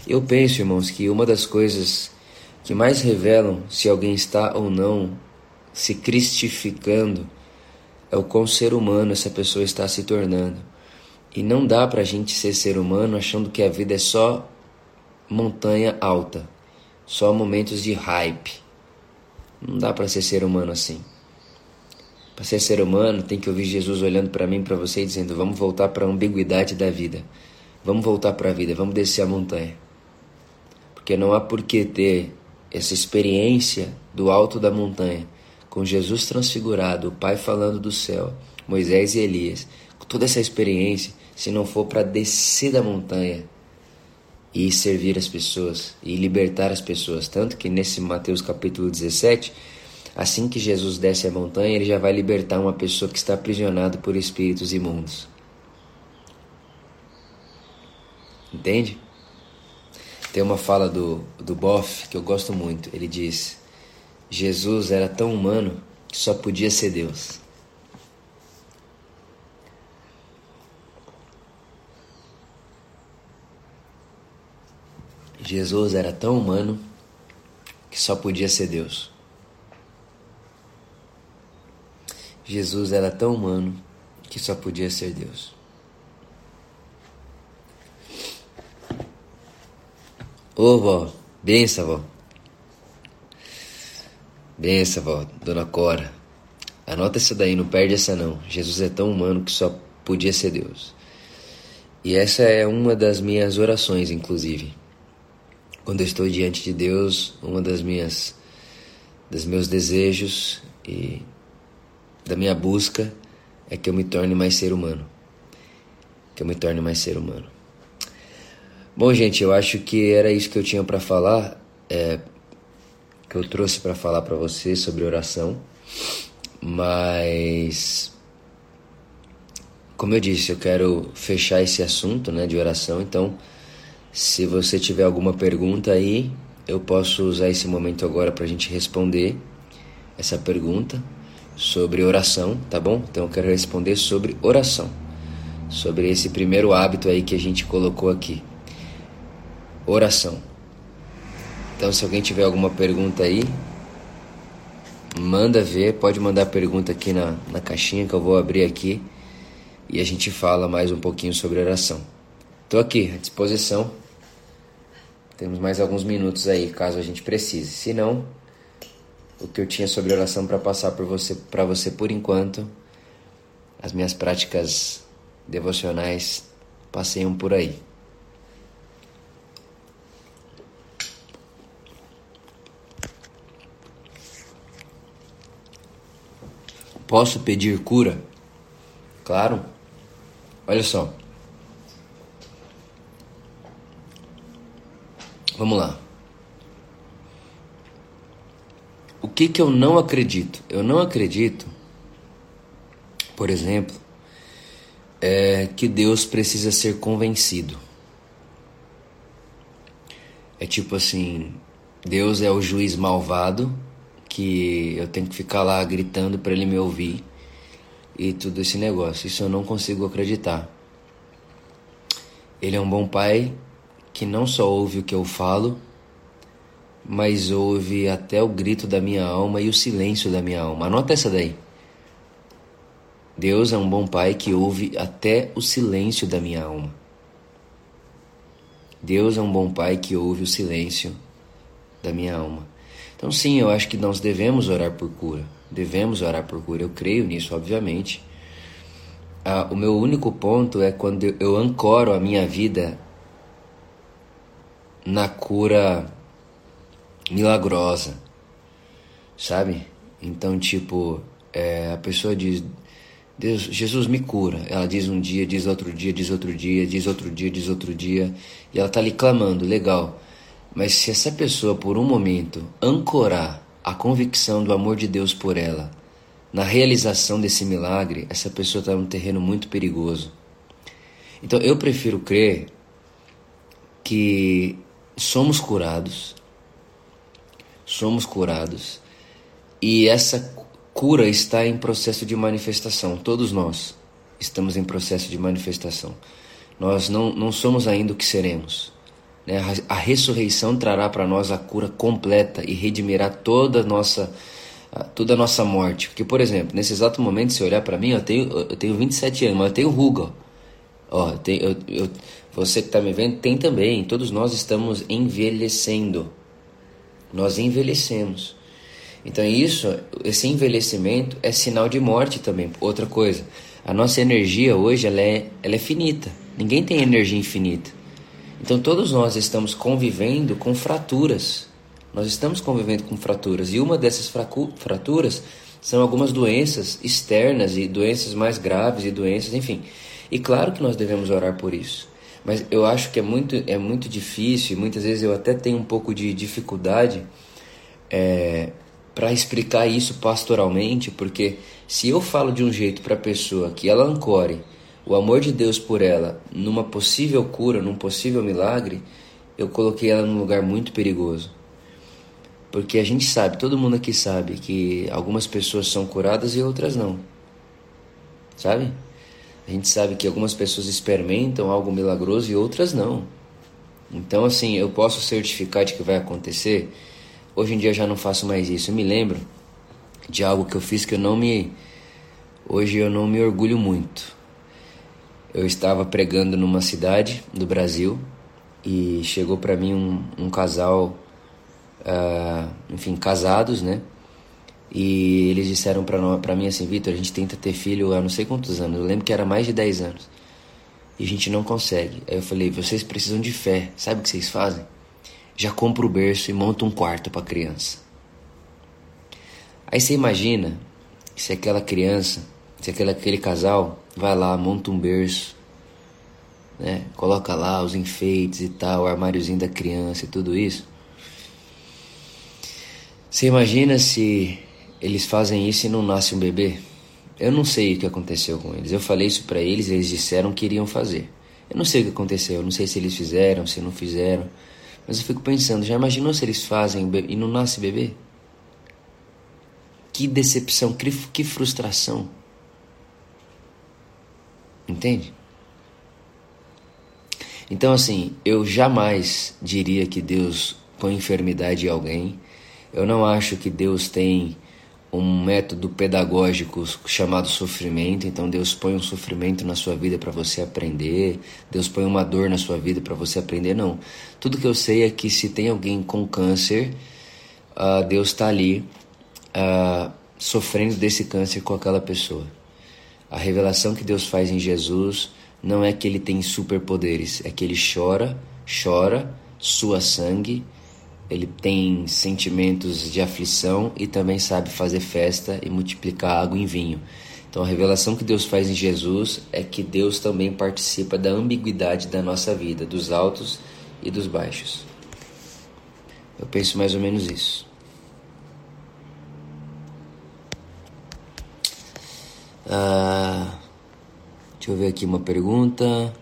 Eu penso, irmãos, que uma das coisas que mais revelam se alguém está ou não se cristificando é o quão ser humano essa pessoa está se tornando. E não dá para a gente ser ser humano achando que a vida é só montanha alta, só momentos de hype. Não dá para ser ser humano assim. Para ser ser humano, tem que ouvir Jesus olhando para mim, para você e dizendo: "Vamos voltar para a ambiguidade da vida. Vamos voltar para a vida, vamos descer a montanha". Porque não há por que ter essa experiência do alto da montanha, com Jesus transfigurado, o Pai falando do céu, Moisés e Elias, toda essa experiência, se não for para descer da montanha e servir as pessoas e libertar as pessoas. Tanto que nesse Mateus capítulo 17, assim que Jesus desce a montanha, ele já vai libertar uma pessoa que está aprisionada por espíritos imundos. Entende? Tem uma fala do, do Boff que eu gosto muito. Ele diz: Jesus era tão humano que só podia ser Deus. Jesus era tão humano que só podia ser Deus. Jesus era tão humano que só podia ser Deus. Ô vó, benção, vó. Benção, vó, dona Cora. Anota essa daí, não perde essa não. Jesus é tão humano que só podia ser Deus. E essa é uma das minhas orações, inclusive. Quando eu estou diante de Deus, uma das minhas dos meus desejos e da minha busca é que eu me torne mais ser humano. Que eu me torne mais ser humano. Bom, gente, eu acho que era isso que eu tinha para falar, é, que eu trouxe para falar para vocês sobre oração. Mas como eu disse, eu quero fechar esse assunto, né, de oração, então se você tiver alguma pergunta aí, eu posso usar esse momento agora para a gente responder essa pergunta sobre oração, tá bom? Então eu quero responder sobre oração, sobre esse primeiro hábito aí que a gente colocou aqui. Oração. Então, se alguém tiver alguma pergunta aí, manda ver, pode mandar pergunta aqui na, na caixinha que eu vou abrir aqui e a gente fala mais um pouquinho sobre oração. Estou aqui à disposição. Temos mais alguns minutos aí, caso a gente precise. Se não, o que eu tinha sobre oração para passar por você, para você por enquanto, as minhas práticas devocionais passeiam por aí. Posso pedir cura? Claro. Olha só. Vamos lá. O que que eu não acredito? Eu não acredito, por exemplo, é que Deus precisa ser convencido. É tipo assim, Deus é o juiz malvado que eu tenho que ficar lá gritando para ele me ouvir e tudo esse negócio. Isso eu não consigo acreditar. Ele é um bom pai que não só ouve o que eu falo, mas ouve até o grito da minha alma e o silêncio da minha alma. Anota essa daí. Deus é um bom pai que ouve até o silêncio da minha alma. Deus é um bom pai que ouve o silêncio da minha alma. Então, sim, eu acho que nós devemos orar por cura. Devemos orar por cura. Eu creio nisso, obviamente. Ah, o meu único ponto é quando eu ancoro a minha vida na cura milagrosa, sabe? Então, tipo, é, a pessoa diz: Deus, Jesus me cura. Ela diz um dia, diz outro dia, diz outro dia, diz outro dia, diz outro dia, e ela tá ali clamando, legal. Mas se essa pessoa por um momento ancorar a convicção do amor de Deus por ela na realização desse milagre, essa pessoa está num terreno muito perigoso. Então eu prefiro crer que somos curados, somos curados e essa cura está em processo de manifestação. Todos nós estamos em processo de manifestação. Nós não, não somos ainda o que seremos. Né? A ressurreição trará para nós a cura completa e redimirá toda a nossa toda a nossa morte. Porque, por exemplo, nesse exato momento, se olhar para mim, eu tenho, eu tenho 27 anos, mas eu tenho ruga. Ó, tenho, eu, eu, você que está me vendo tem também. Todos nós estamos envelhecendo. Nós envelhecemos. Então isso, esse envelhecimento é sinal de morte também. Outra coisa, a nossa energia hoje ela é, ela é finita. Ninguém tem energia infinita. Então todos nós estamos convivendo com fraturas. Nós estamos convivendo com fraturas e uma dessas fraturas são algumas doenças externas e doenças mais graves e doenças, enfim. E claro que nós devemos orar por isso. Mas eu acho que é muito, é muito difícil, muitas vezes eu até tenho um pouco de dificuldade é, para explicar isso pastoralmente, porque se eu falo de um jeito para a pessoa que ela ancore o amor de Deus por ela numa possível cura, num possível milagre, eu coloquei ela num lugar muito perigoso. Porque a gente sabe, todo mundo aqui sabe, que algumas pessoas são curadas e outras não. Sabe? A gente sabe que algumas pessoas experimentam algo milagroso e outras não. Então, assim, eu posso certificar de que vai acontecer. Hoje em dia eu já não faço mais isso. Eu me lembro de algo que eu fiz que eu não me. Hoje eu não me orgulho muito. Eu estava pregando numa cidade do Brasil e chegou para mim um, um casal, uh, enfim, casados, né? E eles disseram para mim assim, Vitor, a gente tenta ter filho há não sei quantos anos. Eu lembro que era mais de 10 anos. E a gente não consegue. Aí eu falei, vocês precisam de fé. Sabe o que vocês fazem? Já compra o berço e monta um quarto para criança. Aí você imagina se aquela criança, se aquele, aquele casal vai lá, monta um berço, né? Coloca lá os enfeites e tal, o armáriozinho da criança e tudo isso. Você imagina se eles fazem isso e não nasce um bebê? Eu não sei o que aconteceu com eles. Eu falei isso para eles, eles disseram que iriam fazer. Eu não sei o que aconteceu, eu não sei se eles fizeram, se não fizeram. Mas eu fico pensando, já imaginou se eles fazem e não nasce bebê? Que decepção, que frustração. Entende? Então, assim, eu jamais diria que Deus põe enfermidade em alguém. Eu não acho que Deus tem um método pedagógico chamado sofrimento. Então Deus põe um sofrimento na sua vida para você aprender. Deus põe uma dor na sua vida para você aprender. Não. Tudo que eu sei é que se tem alguém com câncer, uh, Deus está ali uh, sofrendo desse câncer com aquela pessoa. A revelação que Deus faz em Jesus não é que ele tem superpoderes, é que ele chora, chora, sua sangue ele tem sentimentos de aflição e também sabe fazer festa e multiplicar água em vinho. Então a revelação que Deus faz em Jesus é que Deus também participa da ambiguidade da nossa vida, dos altos e dos baixos. Eu penso mais ou menos isso. Ah, deixa eu ver aqui uma pergunta.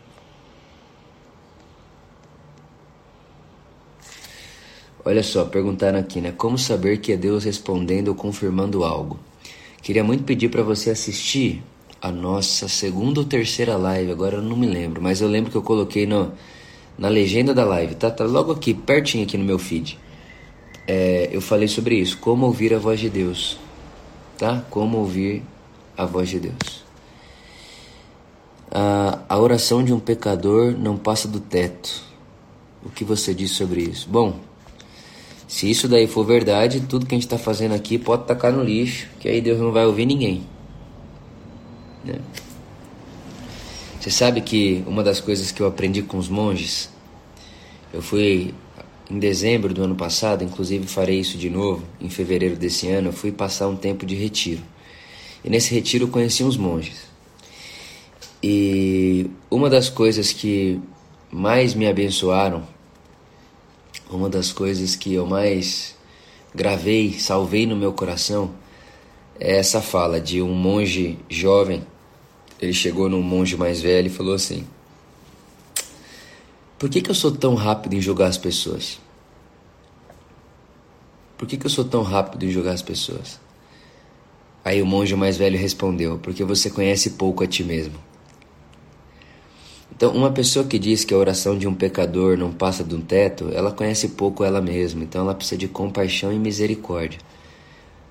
Olha só, perguntaram aqui, né? Como saber que é Deus respondendo ou confirmando algo? Queria muito pedir para você assistir a nossa segunda ou terceira live, agora eu não me lembro, mas eu lembro que eu coloquei no, na legenda da live, tá? Tá logo aqui, pertinho aqui no meu feed. É, eu falei sobre isso, como ouvir a voz de Deus, tá? Como ouvir a voz de Deus. A, a oração de um pecador não passa do teto. O que você diz sobre isso? Bom, se isso daí for verdade, tudo que a gente está fazendo aqui pode tacar no lixo, que aí Deus não vai ouvir ninguém. Né? Você sabe que uma das coisas que eu aprendi com os monges, eu fui em dezembro do ano passado, inclusive farei isso de novo, em fevereiro desse ano, eu fui passar um tempo de retiro. E nesse retiro eu conheci uns monges. E uma das coisas que mais me abençoaram uma das coisas que eu mais gravei, salvei no meu coração, é essa fala de um monge jovem. Ele chegou num monge mais velho e falou assim: Por que, que eu sou tão rápido em julgar as pessoas? Por que, que eu sou tão rápido em julgar as pessoas? Aí o monge mais velho respondeu: Porque você conhece pouco a ti mesmo. Então, uma pessoa que diz que a oração de um pecador não passa de um teto, ela conhece pouco ela mesma, então ela precisa de compaixão e misericórdia.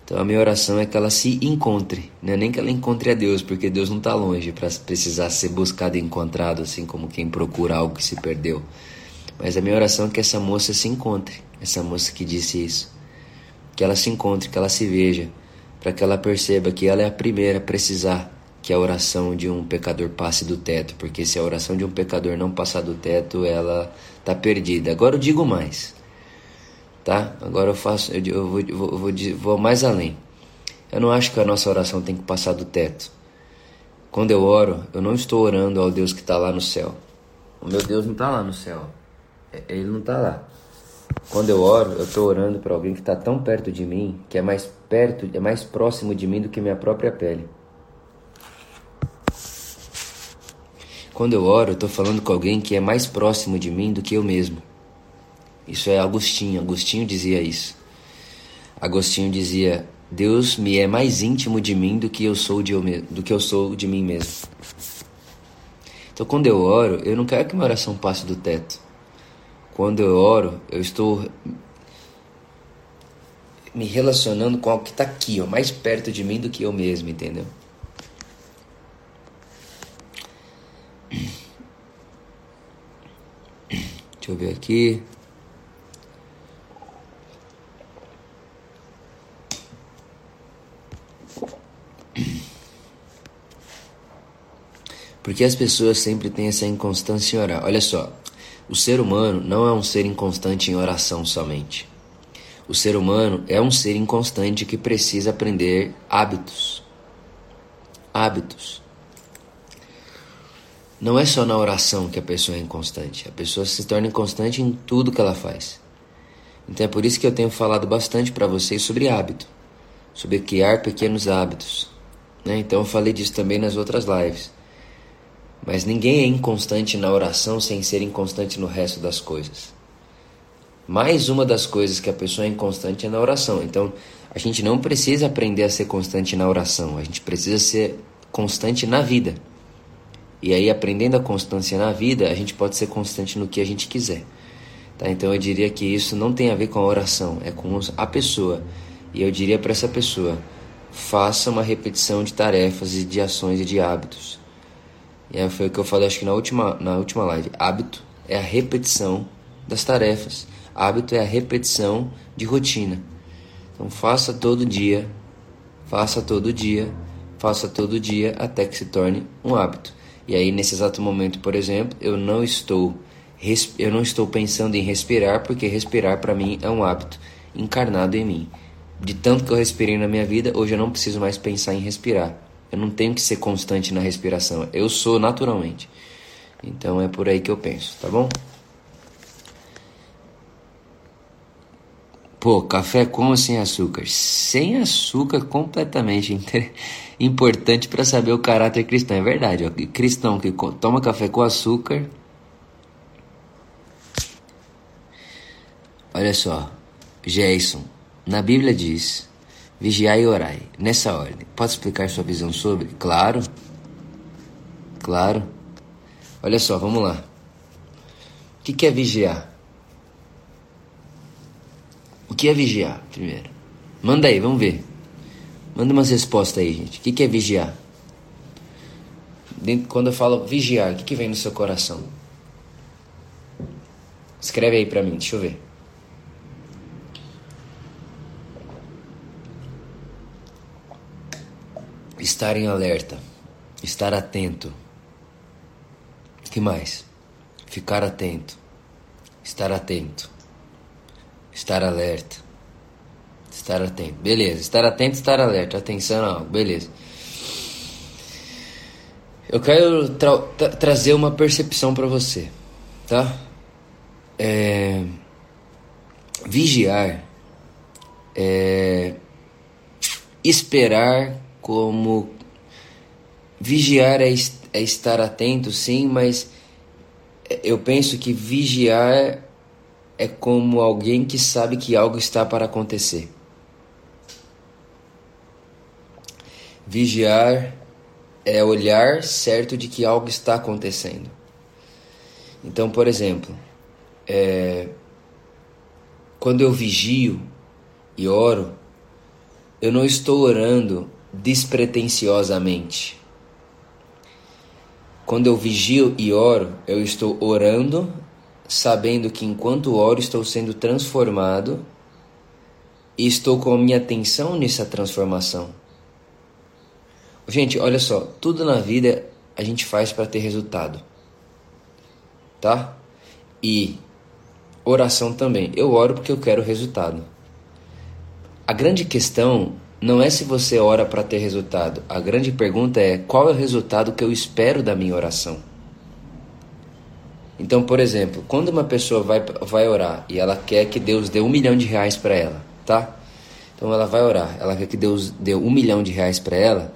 Então, a minha oração é que ela se encontre, não é nem que ela encontre a Deus, porque Deus não está longe para precisar ser buscado e encontrado, assim como quem procura algo que se perdeu. Mas a minha oração é que essa moça se encontre, essa moça que disse isso. Que ela se encontre, que ela se veja, para que ela perceba que ela é a primeira a precisar que a oração de um pecador passe do teto, porque se a oração de um pecador não passar do teto, ela está perdida. Agora eu digo mais, tá? Agora eu faço, eu, eu, vou, eu vou, vou, vou mais além. Eu não acho que a nossa oração tem que passar do teto. Quando eu oro, eu não estou orando ao Deus que está lá no céu. O meu Deus não está lá no céu. É, ele não está lá. Quando eu oro, eu estou orando para alguém que está tão perto de mim, que é mais perto, é mais próximo de mim do que minha própria pele. Quando eu oro, eu estou falando com alguém que é mais próximo de mim do que eu mesmo. Isso é Agostinho. Agostinho dizia isso. Agostinho dizia: Deus me é mais íntimo de mim do que eu sou de eu do que eu sou de mim mesmo. Então, quando eu oro, eu não quero que minha oração passe do teto. Quando eu oro, eu estou me relacionando com algo que está aqui, ó, mais perto de mim do que eu mesmo, entendeu? Deixa eu ver aqui. Porque as pessoas sempre têm essa inconstância em orar. Olha só, o ser humano não é um ser inconstante em oração somente. O ser humano é um ser inconstante que precisa aprender hábitos. Hábitos. Não é só na oração que a pessoa é inconstante, a pessoa se torna inconstante em tudo que ela faz. Então é por isso que eu tenho falado bastante para vocês sobre hábito, sobre criar pequenos hábitos. Né? Então eu falei disso também nas outras lives. Mas ninguém é inconstante na oração sem ser inconstante no resto das coisas. Mais uma das coisas que a pessoa é inconstante é na oração. Então a gente não precisa aprender a ser constante na oração, a gente precisa ser constante na vida. E aí, aprendendo a constância na vida, a gente pode ser constante no que a gente quiser. Tá? Então, eu diria que isso não tem a ver com a oração, é com a pessoa. E eu diria para essa pessoa: faça uma repetição de tarefas e de ações e de hábitos. Aí foi o que eu falei acho que na última, na última live. Hábito é a repetição das tarefas. Hábito é a repetição de rotina. Então faça todo dia, faça todo dia, faça todo dia até que se torne um hábito. E aí nesse exato momento, por exemplo, eu não estou eu não estou pensando em respirar porque respirar para mim é um hábito encarnado em mim. De tanto que eu respirei na minha vida, hoje eu não preciso mais pensar em respirar. Eu não tenho que ser constante na respiração. Eu sou naturalmente. Então é por aí que eu penso, tá bom? Pô, café com ou sem açúcar? Sem açúcar, completamente importante para saber o caráter cristão. É verdade, ó. cristão que toma café com açúcar. Olha só, Jason, na Bíblia diz: vigiai e orai, nessa ordem. Pode explicar sua visão sobre? Claro. Claro. Olha só, vamos lá. O que é vigiar? O que é vigiar, primeiro? Manda aí, vamos ver. Manda umas respostas aí, gente. O que é vigiar? Quando eu falo vigiar, o que vem no seu coração? Escreve aí pra mim, deixa eu ver. Estar em alerta. Estar atento. que mais? Ficar atento. Estar atento. Estar alerta. Estar atento. Beleza. Estar atento, estar alerta. Atenção a algo. Beleza. Eu quero tra tra trazer uma percepção para você, tá? É... Vigiar é esperar como vigiar é, é estar atento, sim, mas eu penso que vigiar é como alguém que sabe que algo está para acontecer. Vigiar é olhar certo de que algo está acontecendo. Então, por exemplo, é, quando eu vigio e oro, eu não estou orando despretensiosamente. Quando eu vigio e oro, eu estou orando, sabendo que enquanto oro estou sendo transformado e estou com a minha atenção nessa transformação. Gente, olha só, tudo na vida a gente faz para ter resultado. Tá? E oração também. Eu oro porque eu quero resultado. A grande questão não é se você ora para ter resultado. A grande pergunta é qual é o resultado que eu espero da minha oração. Então, por exemplo, quando uma pessoa vai, vai orar e ela quer que Deus dê um milhão de reais para ela, tá? Então ela vai orar, ela quer que Deus dê um milhão de reais para ela.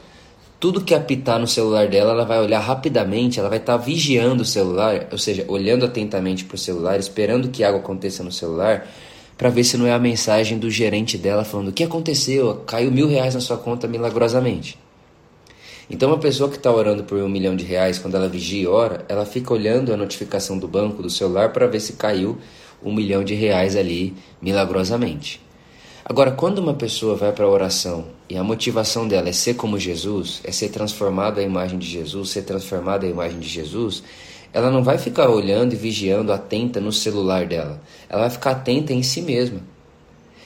Tudo que apitar no celular dela, ela vai olhar rapidamente, ela vai estar tá vigiando o celular, ou seja, olhando atentamente para o celular, esperando que algo aconteça no celular, para ver se não é a mensagem do gerente dela falando: o que aconteceu? Caiu mil reais na sua conta milagrosamente. Então, uma pessoa que está orando por um milhão de reais, quando ela vigia e ora, ela fica olhando a notificação do banco, do celular, para ver se caiu um milhão de reais ali milagrosamente. Agora, quando uma pessoa vai para a oração e a motivação dela é ser como Jesus, é ser transformado à imagem de Jesus, ser transformada à imagem de Jesus, ela não vai ficar olhando e vigiando atenta no celular dela. Ela vai ficar atenta em si mesma.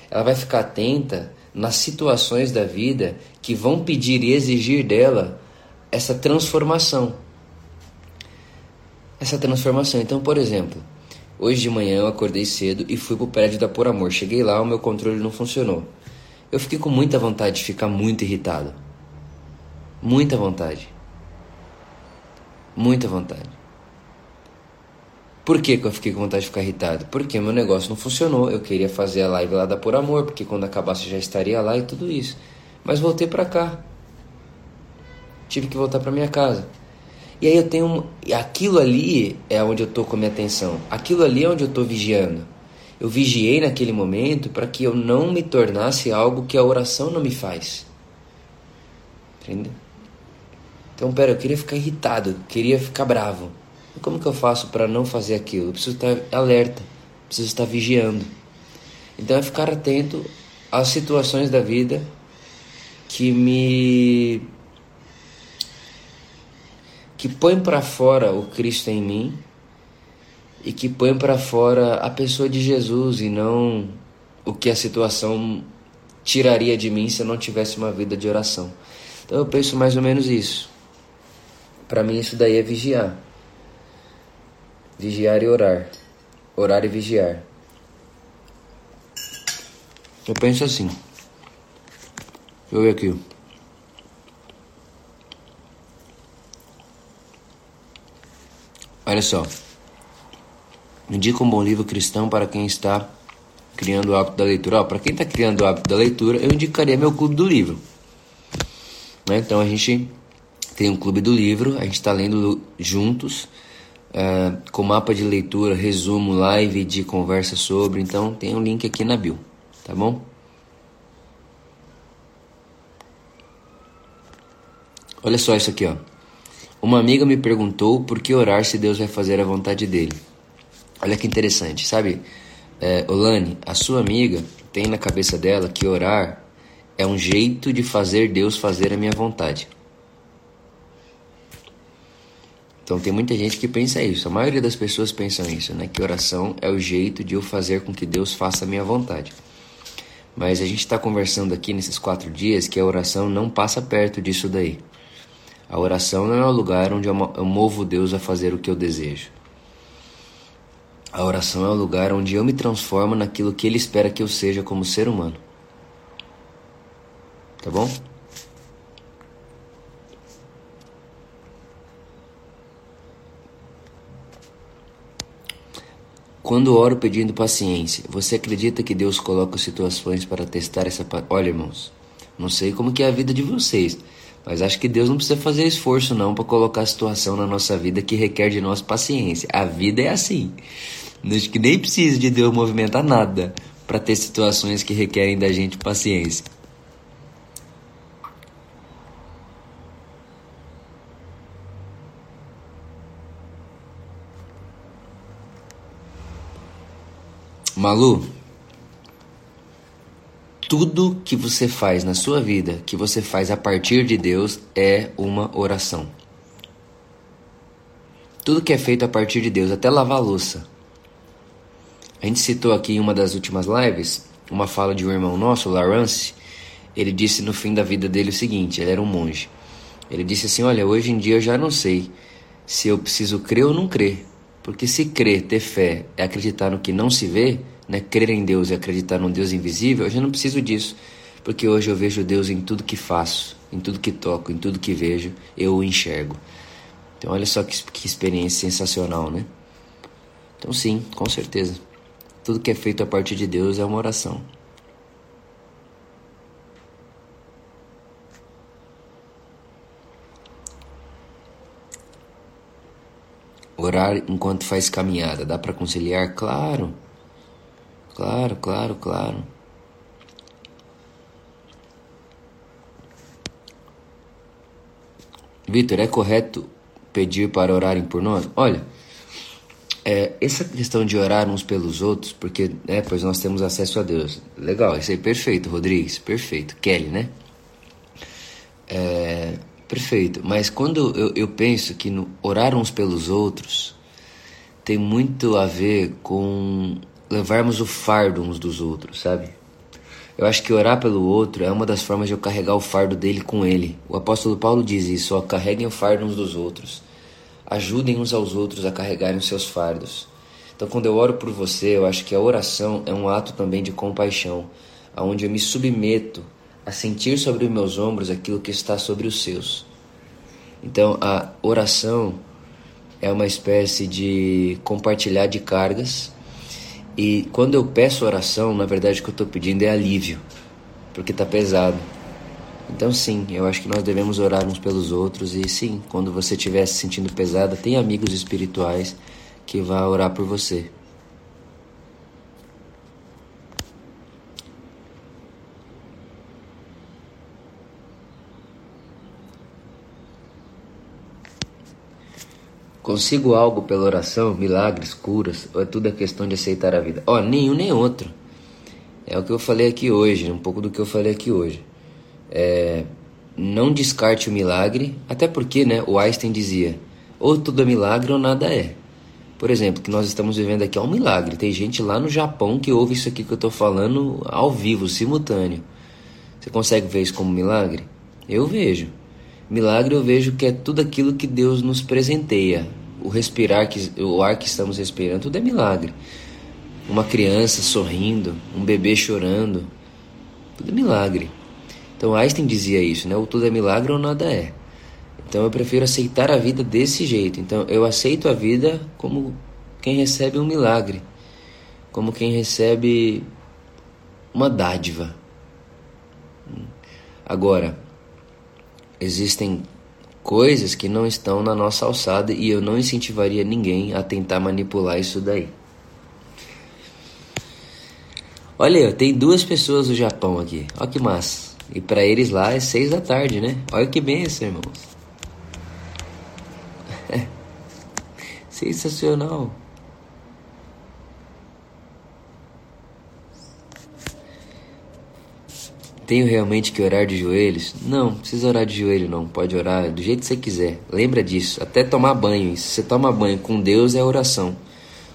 Ela vai ficar atenta nas situações da vida que vão pedir e exigir dela essa transformação. Essa transformação. Então, por exemplo, hoje de manhã eu acordei cedo e fui pro prédio da Por Amor. Cheguei lá, o meu controle não funcionou. Eu fiquei com muita vontade de ficar muito irritado. Muita vontade. Muita vontade. Por que, que eu fiquei com vontade de ficar irritado? Porque meu negócio não funcionou. Eu queria fazer a live lá da Por Amor, porque quando acabasse eu já estaria lá e tudo isso. Mas voltei para cá. Tive que voltar para minha casa. E aí eu tenho. Aquilo ali é onde eu tô com a minha atenção. Aquilo ali é onde eu tô vigiando. Eu vigiei naquele momento para que eu não me tornasse algo que a oração não me faz. Entendeu? Então, pera, eu queria ficar irritado, queria ficar bravo. Como que eu faço para não fazer aquilo? Eu preciso estar alerta, preciso estar vigiando. Então é ficar atento às situações da vida que me que põe para fora o Cristo em mim e que põe para fora a pessoa de Jesus e não o que a situação tiraria de mim se eu não tivesse uma vida de oração. Então eu penso mais ou menos isso. Para mim isso daí é vigiar. Vigiar e orar. Orar e vigiar. Eu penso assim. Deixa eu ver aqui. Olha só. Indica um bom livro cristão para quem está criando o hábito da leitura. Para quem está criando o hábito da leitura, eu indicaria meu clube do livro. Né? Então a gente tem um clube do livro, a gente está lendo juntos, uh, com mapa de leitura, resumo, live de conversa sobre. Então tem um link aqui na bio, tá bom? Olha só isso aqui, ó. Uma amiga me perguntou por que orar se Deus vai fazer a vontade dele. Olha que interessante, sabe? É, Olane, a sua amiga tem na cabeça dela que orar é um jeito de fazer Deus fazer a minha vontade. Então tem muita gente que pensa isso. A maioria das pessoas pensam isso, né? Que oração é o jeito de eu fazer com que Deus faça a minha vontade. Mas a gente está conversando aqui nesses quatro dias que a oração não passa perto disso daí. A oração não é o lugar onde eu movo Deus a fazer o que eu desejo. A oração é o lugar onde eu me transformo naquilo que Ele espera que eu seja como ser humano. Tá bom? Quando oro pedindo paciência, você acredita que Deus coloca situações para testar essa... Olha, irmãos, não sei como que é a vida de vocês, mas acho que Deus não precisa fazer esforço não para colocar a situação na nossa vida que requer de nós paciência. A vida é assim. Acho que nem precisa de Deus movimentar nada para ter situações que requerem da gente paciência. Malu, tudo que você faz na sua vida, que você faz a partir de Deus, é uma oração. Tudo que é feito a partir de Deus, até lavar a louça. A gente citou aqui em uma das últimas lives uma fala de um irmão nosso, Lawrence. Ele disse no fim da vida dele o seguinte: ele era um monge. Ele disse assim: Olha, hoje em dia eu já não sei se eu preciso crer ou não crer. Porque se crer, ter fé, é acreditar no que não se vê, né, crer em Deus e acreditar num Deus invisível, eu já não preciso disso, porque hoje eu vejo Deus em tudo que faço, em tudo que toco, em tudo que vejo, eu o enxergo. Então olha só que, que experiência sensacional, né? Então sim, com certeza. Tudo que é feito a partir de Deus é uma oração. Orar enquanto faz caminhada, dá para conciliar? Claro. Claro, claro, claro. Vitor, é correto pedir para orarem por nós? Olha, é, essa questão de orar uns pelos outros, porque, né, pois nós temos acesso a Deus. Legal, isso aí perfeito, Rodrigues, perfeito. Kelly, né? É, perfeito. Mas quando eu, eu penso que no orar uns pelos outros tem muito a ver com levarmos o fardo uns dos outros, sabe? Eu acho que orar pelo outro é uma das formas de eu carregar o fardo dele com ele. O apóstolo Paulo diz isso: ó, carreguem o fardo uns dos outros. Ajudem uns aos outros a carregarem os seus fardos. Então, quando eu oro por você, eu acho que a oração é um ato também de compaixão, aonde eu me submeto a sentir sobre os meus ombros aquilo que está sobre os seus. Então, a oração é uma espécie de compartilhar de cargas e quando eu peço oração, na verdade o que eu estou pedindo é alívio, porque está pesado. Então sim, eu acho que nós devemos orar uns pelos outros e sim, quando você estiver se sentindo pesada, tem amigos espirituais que vão orar por você. Consigo algo pela oração, milagres, curas, ou é tudo a questão de aceitar a vida? Ó, oh, nenhum nem outro. É o que eu falei aqui hoje, um pouco do que eu falei aqui hoje. É, não descarte o milagre, até porque né, o Einstein dizia: ou tudo é milagre ou nada é. Por exemplo, que nós estamos vivendo aqui é um milagre. Tem gente lá no Japão que ouve isso aqui que eu estou falando ao vivo, simultâneo. Você consegue ver isso como milagre? Eu vejo. Milagre eu vejo que é tudo aquilo que Deus nos presenteia. O respirar, que, o ar que estamos respirando, tudo é milagre. Uma criança sorrindo, um bebê chorando, tudo é milagre. Então Einstein dizia isso, né? O tudo é milagre ou nada é. Então eu prefiro aceitar a vida desse jeito. Então eu aceito a vida como quem recebe um milagre, como quem recebe uma dádiva. Agora, existem coisas que não estão na nossa alçada e eu não incentivaria ninguém a tentar manipular isso daí. Olha, tem duas pessoas do Japão aqui. Olha que massa. E para eles lá é seis da tarde, né? Olha que benção, irmãos. Sensacional. Tenho realmente que orar de joelhos? Não, precisa orar de joelho não. Pode orar do jeito que você quiser. Lembra disso. Até tomar banho. Se você toma banho com Deus é oração.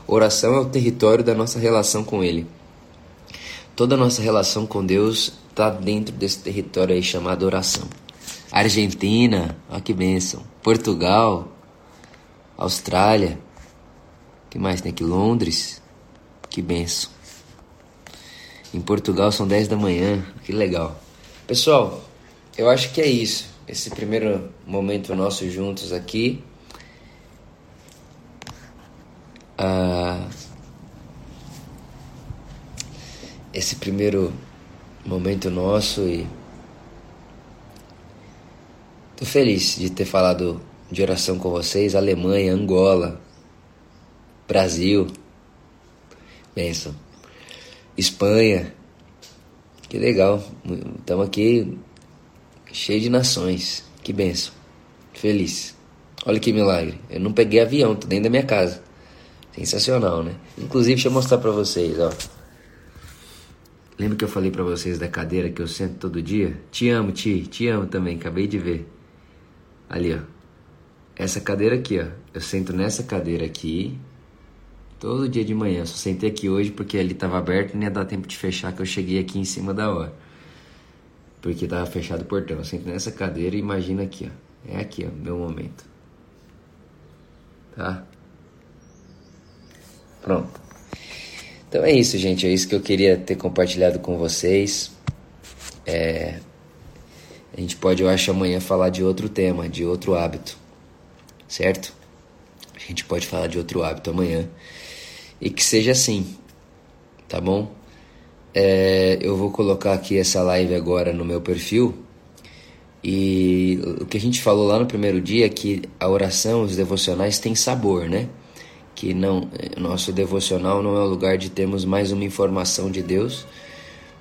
Oração é o território da nossa relação com Ele. Toda a nossa relação com Deus está dentro desse território aí chamado oração. Argentina, olha que bênção. Portugal, Austrália, que mais tem aqui? Londres, que benção. Em Portugal são 10 da manhã, que legal. Pessoal, eu acho que é isso. Esse primeiro momento nosso juntos aqui. Ah, esse primeiro momento nosso e tô feliz de ter falado de oração com vocês, Alemanha, Angola, Brasil, benção, Espanha, que legal, estamos aqui cheio de nações, que benção, feliz. Olha que milagre, eu não peguei avião, tô dentro da minha casa, sensacional, né? Inclusive, deixa eu mostrar para vocês, ó. Lembra que eu falei para vocês da cadeira que eu sento todo dia? Te amo, Ti, te amo também, acabei de ver. Ali, ó. Essa cadeira aqui, ó. Eu sento nessa cadeira aqui todo dia de manhã. Só sentei aqui hoje porque ali tava aberto e nem ia dar tempo de fechar, que eu cheguei aqui em cima da hora. Porque tava fechado o portão. Eu nessa cadeira e imagina aqui, ó. É aqui, ó, meu momento. Tá? Pronto. Então é isso, gente. É isso que eu queria ter compartilhado com vocês. É... A gente pode, eu acho, amanhã falar de outro tema, de outro hábito, certo? A gente pode falar de outro hábito amanhã. E que seja assim, tá bom? É... Eu vou colocar aqui essa live agora no meu perfil. E o que a gente falou lá no primeiro dia é que a oração, os devocionais têm sabor, né? que não nosso devocional não é o lugar de termos mais uma informação de Deus,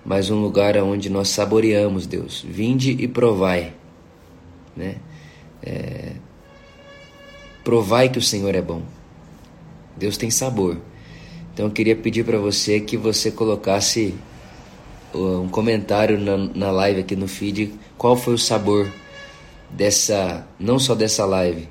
mas um lugar onde nós saboreamos Deus. Vinde e provai, né? É, provai que o Senhor é bom. Deus tem sabor. Então eu queria pedir para você que você colocasse um comentário na, na live aqui no feed, qual foi o sabor dessa, não só dessa live,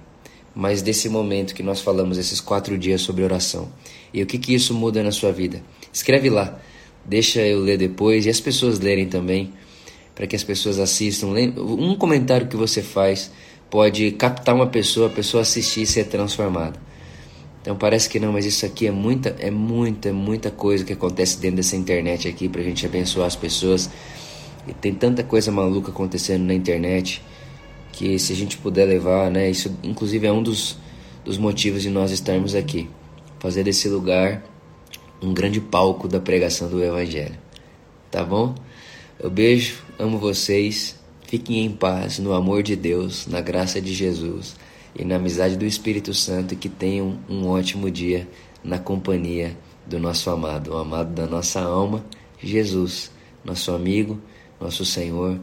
mas desse momento que nós falamos esses quatro dias sobre oração. E o que, que isso muda na sua vida? Escreve lá, deixa eu ler depois e as pessoas lerem também, para que as pessoas assistam. Um comentário que você faz pode captar uma pessoa, a pessoa assistir e ser transformada. Então parece que não, mas isso aqui é muita, é muita, muita coisa que acontece dentro dessa internet aqui para a gente abençoar as pessoas. E tem tanta coisa maluca acontecendo na internet que se a gente puder levar, né, isso inclusive é um dos, dos motivos de nós estarmos aqui, fazer desse lugar um grande palco da pregação do Evangelho. Tá bom? Eu beijo, amo vocês, fiquem em paz, no amor de Deus, na graça de Jesus e na amizade do Espírito Santo, e que tenham um ótimo dia na companhia do nosso amado, o amado da nossa alma, Jesus, nosso amigo, nosso Senhor,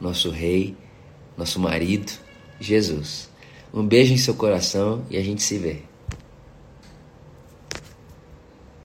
nosso Rei nosso marido, Jesus. Um beijo em seu coração e a gente se vê.